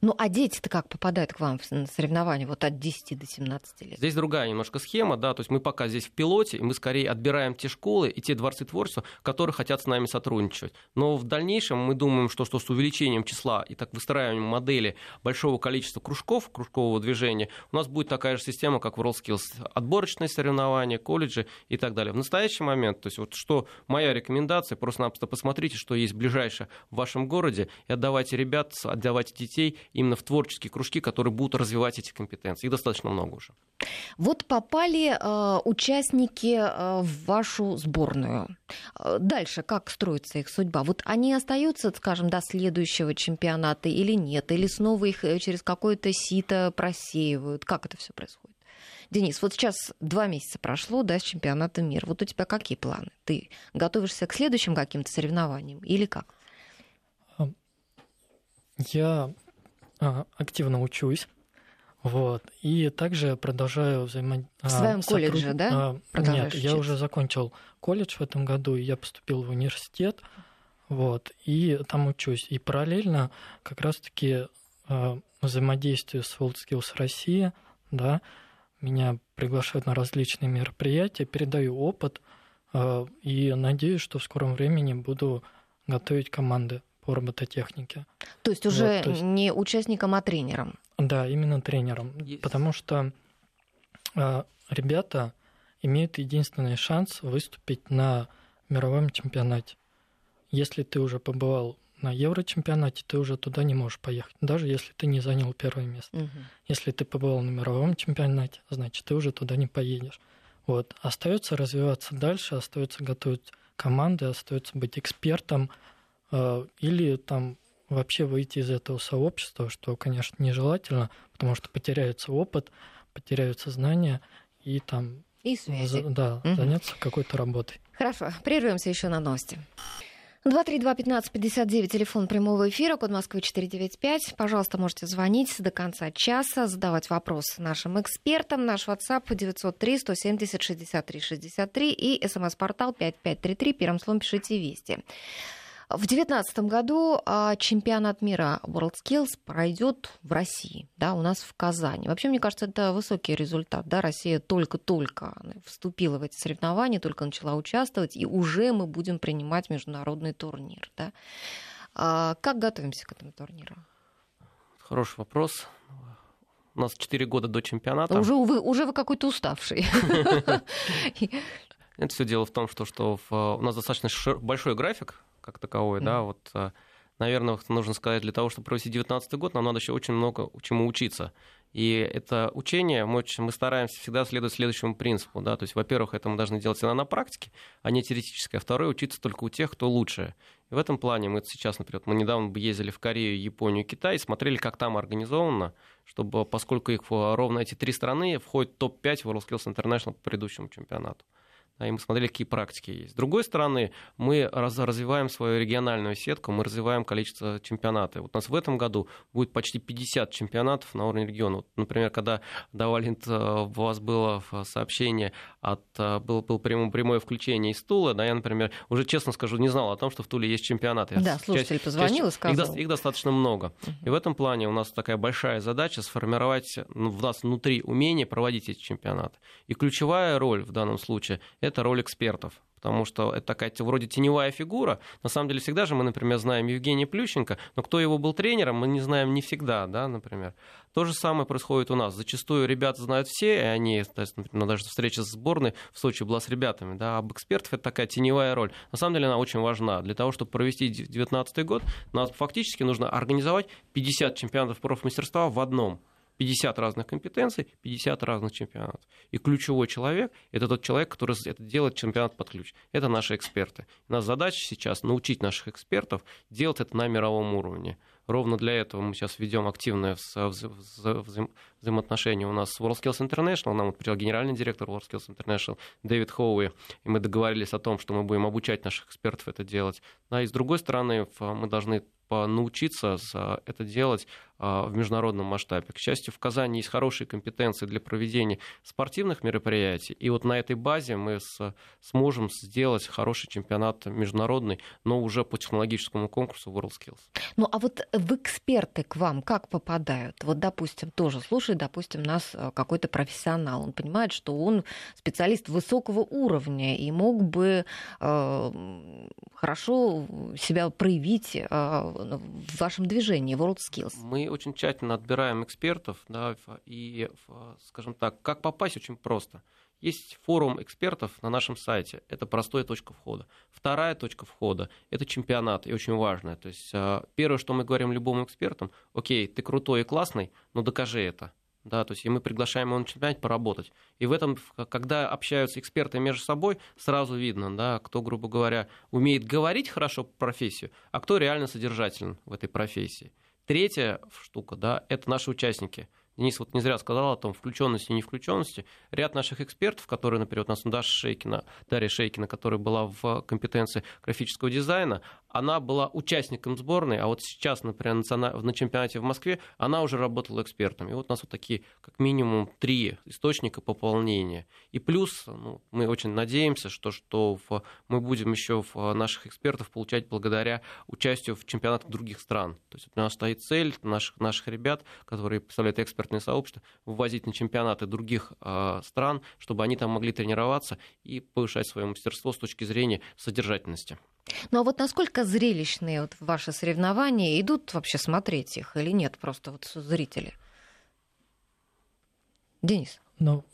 Ну, а дети-то как попадают к вам на соревнования вот от 10 до 17 лет? Здесь другая немножко схема, да, то есть мы пока здесь в пилоте, и мы скорее отбираем те школы и те дворцы творчества, которые хотят с нами сотрудничать. Но в дальнейшем мы думаем, что, что с увеличением числа и так выстраиванием модели большого количества кружков, кружкового движения, у нас будет такая же система, как в WorldSkills, отборочные соревнования, колледжи и так далее. В настоящий момент, то есть вот что моя рекомендация, просто-напросто посмотрите, что есть ближайшее в вашем городе, и отдавайте ребят, отдавайте детей именно в творческие кружки, которые будут развивать эти компетенции. Их достаточно много уже. Вот попали э, участники э, в вашу сборную. Э, дальше как строится их судьба? Вот они остаются, скажем, до следующего чемпионата или нет? Или снова их э, через какое-то сито просеивают? Как это все происходит? Денис, вот сейчас два месяца прошло, да, с чемпионата мира. Вот у тебя какие планы? Ты готовишься к следующим каким-то соревнованиям или как? Я активно учусь. Вот. И также продолжаю взаимодействовать. В своем сотруд... колледже, да? А, нет, учиться? я уже закончил колледж в этом году, и я поступил в университет. Вот, и там учусь. И параллельно как раз-таки взаимодействию с WorldSkills России, да, меня приглашают на различные мероприятия, передаю опыт, и надеюсь, что в скором времени буду готовить команды по робототехнике. То есть уже вот, то есть... не участником, а тренером? Да, именно тренером. Есть. Потому что э, ребята имеют единственный шанс выступить на мировом чемпионате. Если ты уже побывал на Еврочемпионате, ты уже туда не можешь поехать, даже если ты не занял первое место. Угу. Если ты побывал на мировом чемпионате, значит, ты уже туда не поедешь. Вот. Остается развиваться дальше, остается готовить команды, остается быть экспертом, или там вообще выйти из этого сообщества, что, конечно, нежелательно, потому что потеряется опыт, потеряются знания и там и связи. Да, угу. заняться какой-то работой. Хорошо, прервемся еще на новости. 232-1559, телефон прямого эфира, код Москвы 495. Пожалуйста, можете звонить до конца часа, задавать вопросы нашим экспертам. Наш WhatsApp 903-170-63-63 и смс-портал 5533. Первым словом пишите «Вести». В 2019 году а, чемпионат мира WorldSkills пройдет в России, да, у нас в Казани. Вообще, мне кажется, это высокий результат. Да? Россия только-только вступила в эти соревнования, только начала участвовать, и уже мы будем принимать международный турнир. Да? А как готовимся к этому турниру? Хороший вопрос. У нас 4 года до чемпионата. Уже вы, уже вы какой-то уставший. Это все дело в том, что, что в, у нас достаточно большой график как таковой, mm-hmm. да, вот, э, наверное, нужно сказать, для того, чтобы провести 2019 год, нам надо еще очень много чему учиться. И это учение, мы, мы стараемся всегда следовать следующему принципу. Да? То есть, во-первых, это мы должны делать всегда на практике, а не теоретически. А второе, учиться только у тех, кто лучше. И в этом плане мы сейчас, например, мы недавно ездили в Корею, Японию, Китай смотрели, как там организовано, чтобы, поскольку их ровно эти три страны входят в топ-5 WorldSkills International по предыдущему чемпионату и мы смотрели, какие практики есть. С другой стороны, мы раз, развиваем свою региональную сетку, мы развиваем количество чемпионатов. Вот у нас в этом году будет почти 50 чемпионатов на уровне региона. Вот, например, когда Давалент, э, у вас было сообщение, от, э, было, было прямое, прямое включение из Тулы, да, я, например, уже честно скажу, не знал о том, что в Туле есть чемпионаты. Да, слушатель часть, позвонил часть, и сказал. Их, их достаточно много. И в этом плане у нас такая большая задача сформировать ну, в нас внутри умение проводить эти чемпионаты. И ключевая роль в данном случае – это роль экспертов. потому что это такая вроде теневая фигура. На самом деле всегда же мы, например, знаем Евгения Плющенко, но кто его был тренером, мы не знаем не всегда, да, например. То же самое происходит у нас. Зачастую ребята знают все, и они, то есть, например, даже встреча с сборной в Сочи была с ребятами, да, об экспертов это такая теневая роль. На самом деле она очень важна. Для того, чтобы провести 2019 год, нас фактически нужно организовать 50 чемпионатов профмастерства в одном. 50 разных компетенций, 50 разных чемпионатов. И ключевой человек – это тот человек, который это делает чемпионат под ключ. Это наши эксперты. У нас задача сейчас научить наших экспертов делать это на мировом уровне. Ровно для этого мы сейчас ведем активное взаимоотношение у нас с WorldSkills International. Нам пришел генеральный директор WorldSkills International Дэвид Хоуи, и мы договорились о том, что мы будем обучать наших экспертов это делать. А и с другой стороны, мы должны научиться это делать а, в международном масштабе. К счастью, в Казани есть хорошие компетенции для проведения спортивных мероприятий, и вот на этой базе мы сможем сделать хороший чемпионат международный, но уже по технологическому конкурсу WorldSkills. Ну а вот в эксперты к вам как попадают? Вот, допустим, тоже слушает, допустим, нас э, какой-то профессионал, он понимает, что он специалист высокого уровня и мог бы э, хорошо себя проявить э, в вашем движении WorldSkills. Мы очень тщательно отбираем экспертов, да, и, скажем так, как попасть очень просто. Есть форум экспертов на нашем сайте. Это простая точка входа. Вторая точка входа – это чемпионат, и очень важная. То есть а, первое, что мы говорим любому экспертам, окей, ты крутой и классный, но докажи это. Да, то есть и мы приглашаем его на чемпионате поработать. И в этом, когда общаются эксперты между собой, сразу видно, да, кто, грубо говоря, умеет говорить хорошо по профессию, а кто реально содержателен в этой профессии. Третья штука, да, это наши участники – Денис вот не зря сказал о том, включенности и не включенности. Ряд наших экспертов, которые, например, у нас Даша Шейкина, Дарья Шейкина, которая была в компетенции графического дизайна, она была участником сборной, а вот сейчас, например, на чемпионате в Москве она уже работала экспертом. И вот у нас вот такие, как минимум, три источника пополнения. И плюс, ну, мы очень надеемся, что, что в, мы будем еще в наших экспертов получать благодаря участию в чемпионатах других стран. То есть у нас стоит цель наших, наших ребят, которые представляют экспертное сообщество, вывозить на чемпионаты других э, стран, чтобы они там могли тренироваться и повышать свое мастерство с точки зрения содержательности. Ну а вот насколько зрелищные вот ваши соревнования, идут вообще смотреть их или нет, просто вот зрители? Денис. Ну,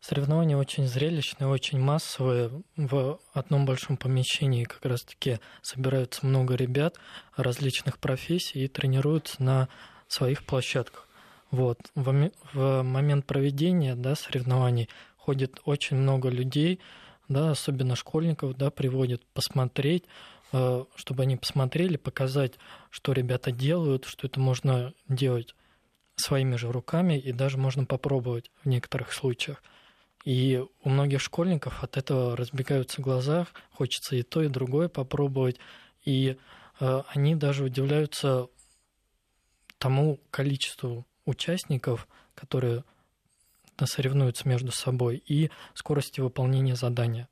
соревнования очень зрелищные, очень массовые. В одном большом помещении как раз-таки собираются много ребят различных профессий и тренируются на своих площадках. Вот. В момент проведения да, соревнований ходит очень много людей, да, особенно школьников, да, приводят посмотреть, чтобы они посмотрели, показать, что ребята делают, что это можно делать своими же руками и даже можно попробовать в некоторых случаях. И у многих школьников от этого разбегаются глаза, хочется и то, и другое попробовать. И э, они даже удивляются тому количеству участников, которые соревнуются между собой, и скорости выполнения задания.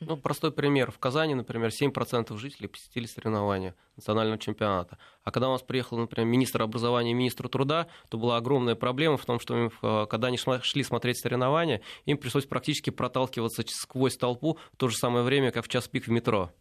Ну, простой пример. В Казани, например, 7% жителей посетили соревнования национального чемпионата. А когда у нас приехал, например, министр образования и министр труда, то была огромная проблема в том, что им, э, когда они шли смотреть соревнования, им пришлось практически проталкиваться сквозь толпу в то же самое время, как в час пик в метро.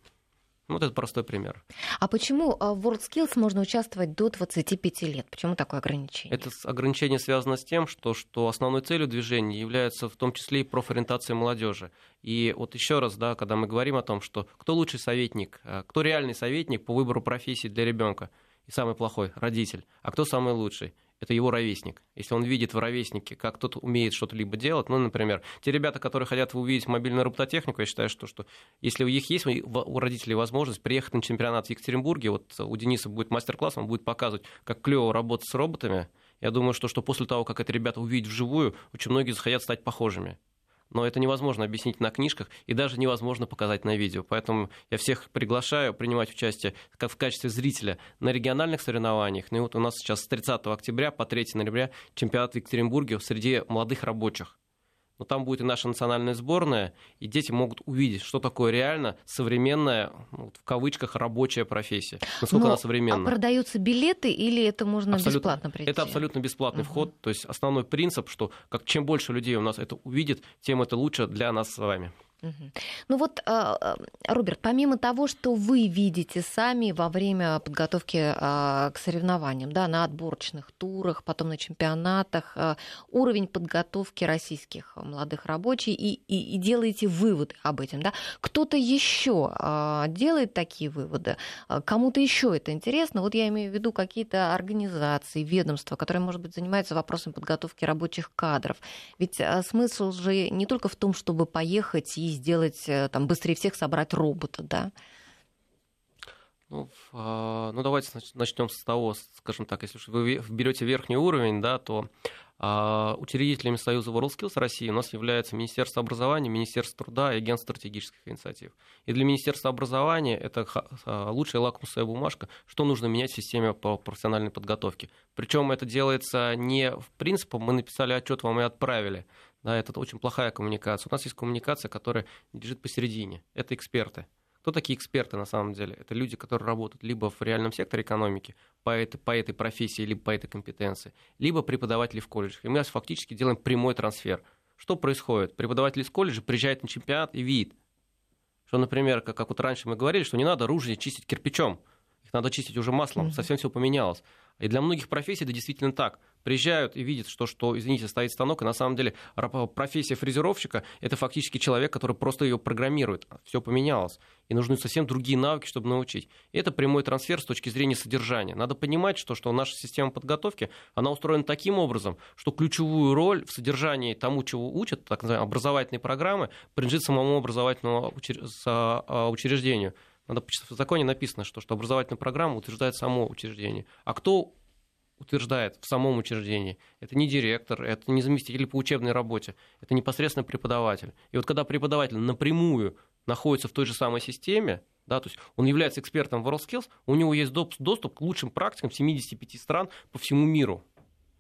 Вот это простой пример. А почему а, в WorldSkills можно участвовать до 25 лет? Почему такое ограничение? Это ограничение связано с тем, что, что основной целью движения является в том числе и профориентация молодежи. И вот еще раз, да, когда мы говорим о том, что кто лучший советник, а, кто реальный советник по выбору профессии для ребенка, и самый плохой родитель, а кто самый лучший? Это его ровесник. Если он видит в ровеснике, как кто-то умеет что-то либо делать, ну, например, те ребята, которые хотят увидеть мобильную робототехнику, я считаю, что, что если у них есть у родителей возможность приехать на чемпионат в Екатеринбурге, вот у Дениса будет мастер-класс, он будет показывать, как клево работать с роботами, я думаю, что, что после того, как это ребята увидят вживую, очень многие захотят стать похожими но это невозможно объяснить на книжках и даже невозможно показать на видео. Поэтому я всех приглашаю принимать участие как в качестве зрителя на региональных соревнованиях. Ну и вот у нас сейчас с 30 октября по 3 ноября чемпионат в Екатеринбурге среди молодых рабочих но там будет и наша национальная сборная, и дети могут увидеть, что такое реально современная, ну, в кавычках, рабочая профессия. Насколько но, она современна. А продаются билеты или это можно абсолютно, бесплатно прийти? Это абсолютно бесплатный угу. вход. То есть основной принцип, что как, чем больше людей у нас это увидит, тем это лучше для нас с вами. Ну вот, а, а, Роберт, помимо того, что вы видите сами во время подготовки а, к соревнованиям, да, на отборочных турах, потом на чемпионатах, уровень подготовки российских молодых рабочих и, и, и делаете выводы об этом, да, кто-то еще делает такие выводы, кому-то еще это интересно. Вот я имею в виду какие-то организации, ведомства, которые, может быть, занимаются вопросом подготовки рабочих кадров. Ведь смысл же не только в том, чтобы поехать и сделать, э, там, быстрее всех собрать робота, да? Ну, а, ну давайте начнем с того, скажем так, если вы берете верхний уровень, да, то а, учредителями Союза WorldSkills России у нас является Министерство образования, Министерство труда и Агентство стратегических инициатив. И для Министерства образования это а, лучшая лакмусовая бумажка, что нужно менять в системе по профессиональной подготовке. Причем это делается не в принципе, мы написали отчет, вам и отправили. Да, это очень плохая коммуникация. У нас есть коммуникация, которая лежит посередине. Это эксперты. Кто такие эксперты на самом деле? Это люди, которые работают либо в реальном секторе экономики по этой, по этой профессии, либо по этой компетенции, либо преподаватели в колледжах. И мы фактически делаем прямой трансфер. Что происходит? Преподаватель из колледжа приезжает на чемпионат и видит, что, например, как, как вот раньше мы говорили, что не надо оружие чистить кирпичом, их надо чистить уже маслом, mm-hmm. совсем все поменялось. И для многих профессий это действительно так. Приезжают и видят, что, что, извините, стоит станок, и на самом деле профессия фрезеровщика – это фактически человек, который просто ее программирует. Все поменялось. И нужны совсем другие навыки, чтобы научить. И это прямой трансфер с точки зрения содержания. Надо понимать, что, что наша система подготовки, она устроена таким образом, что ключевую роль в содержании тому, чего учат, так называемые образовательные программы, принадлежит самому образовательному а, учреждению. Надо в законе написано, что, что образовательная программа утверждает само учреждение. А кто утверждает в самом учреждении. Это не директор, это не заместитель по учебной работе, это непосредственно преподаватель. И вот когда преподаватель напрямую находится в той же самой системе, да, то есть он является экспертом в WorldSkills, у него есть доступ к лучшим практикам 75 стран по всему миру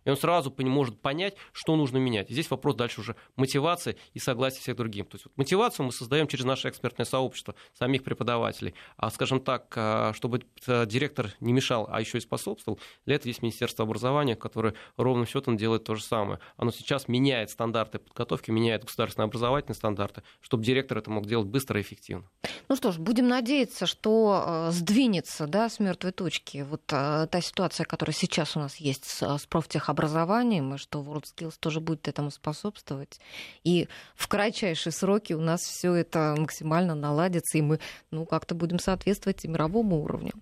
и он сразу может понять, что нужно менять. Здесь вопрос дальше уже мотивации и согласия всех других. То есть вот мотивацию мы создаем через наше экспертное сообщество самих преподавателей. А, скажем так, а, чтобы директор не мешал, а еще и способствовал, для этого есть Министерство образования, которое ровным счетом делает то же самое. Оно сейчас меняет стандарты подготовки, меняет государственные образовательные стандарты, чтобы директор это мог делать быстро и эффективно. Ну что ж, будем надеяться, что э, сдвинется да, с мертвой точки вот э, та ситуация, которая сейчас у нас есть с профтехобразованием образованием, и что WorldSkills тоже будет этому способствовать. И в кратчайшие сроки у нас все это максимально наладится, и мы ну, как-то будем соответствовать мировому уровню.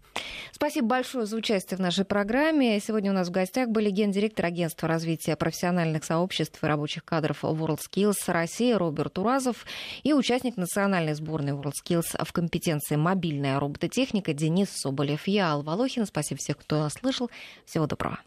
Спасибо большое за участие в нашей программе. Сегодня у нас в гостях были гендиректор агентства развития профессиональных сообществ и рабочих кадров WorldSkills России Роберт Уразов и участник национальной сборной WorldSkills в компетенции мобильная робототехника Денис Соболев. Я Алла Волохина. Спасибо всем, кто нас слышал. Всего доброго.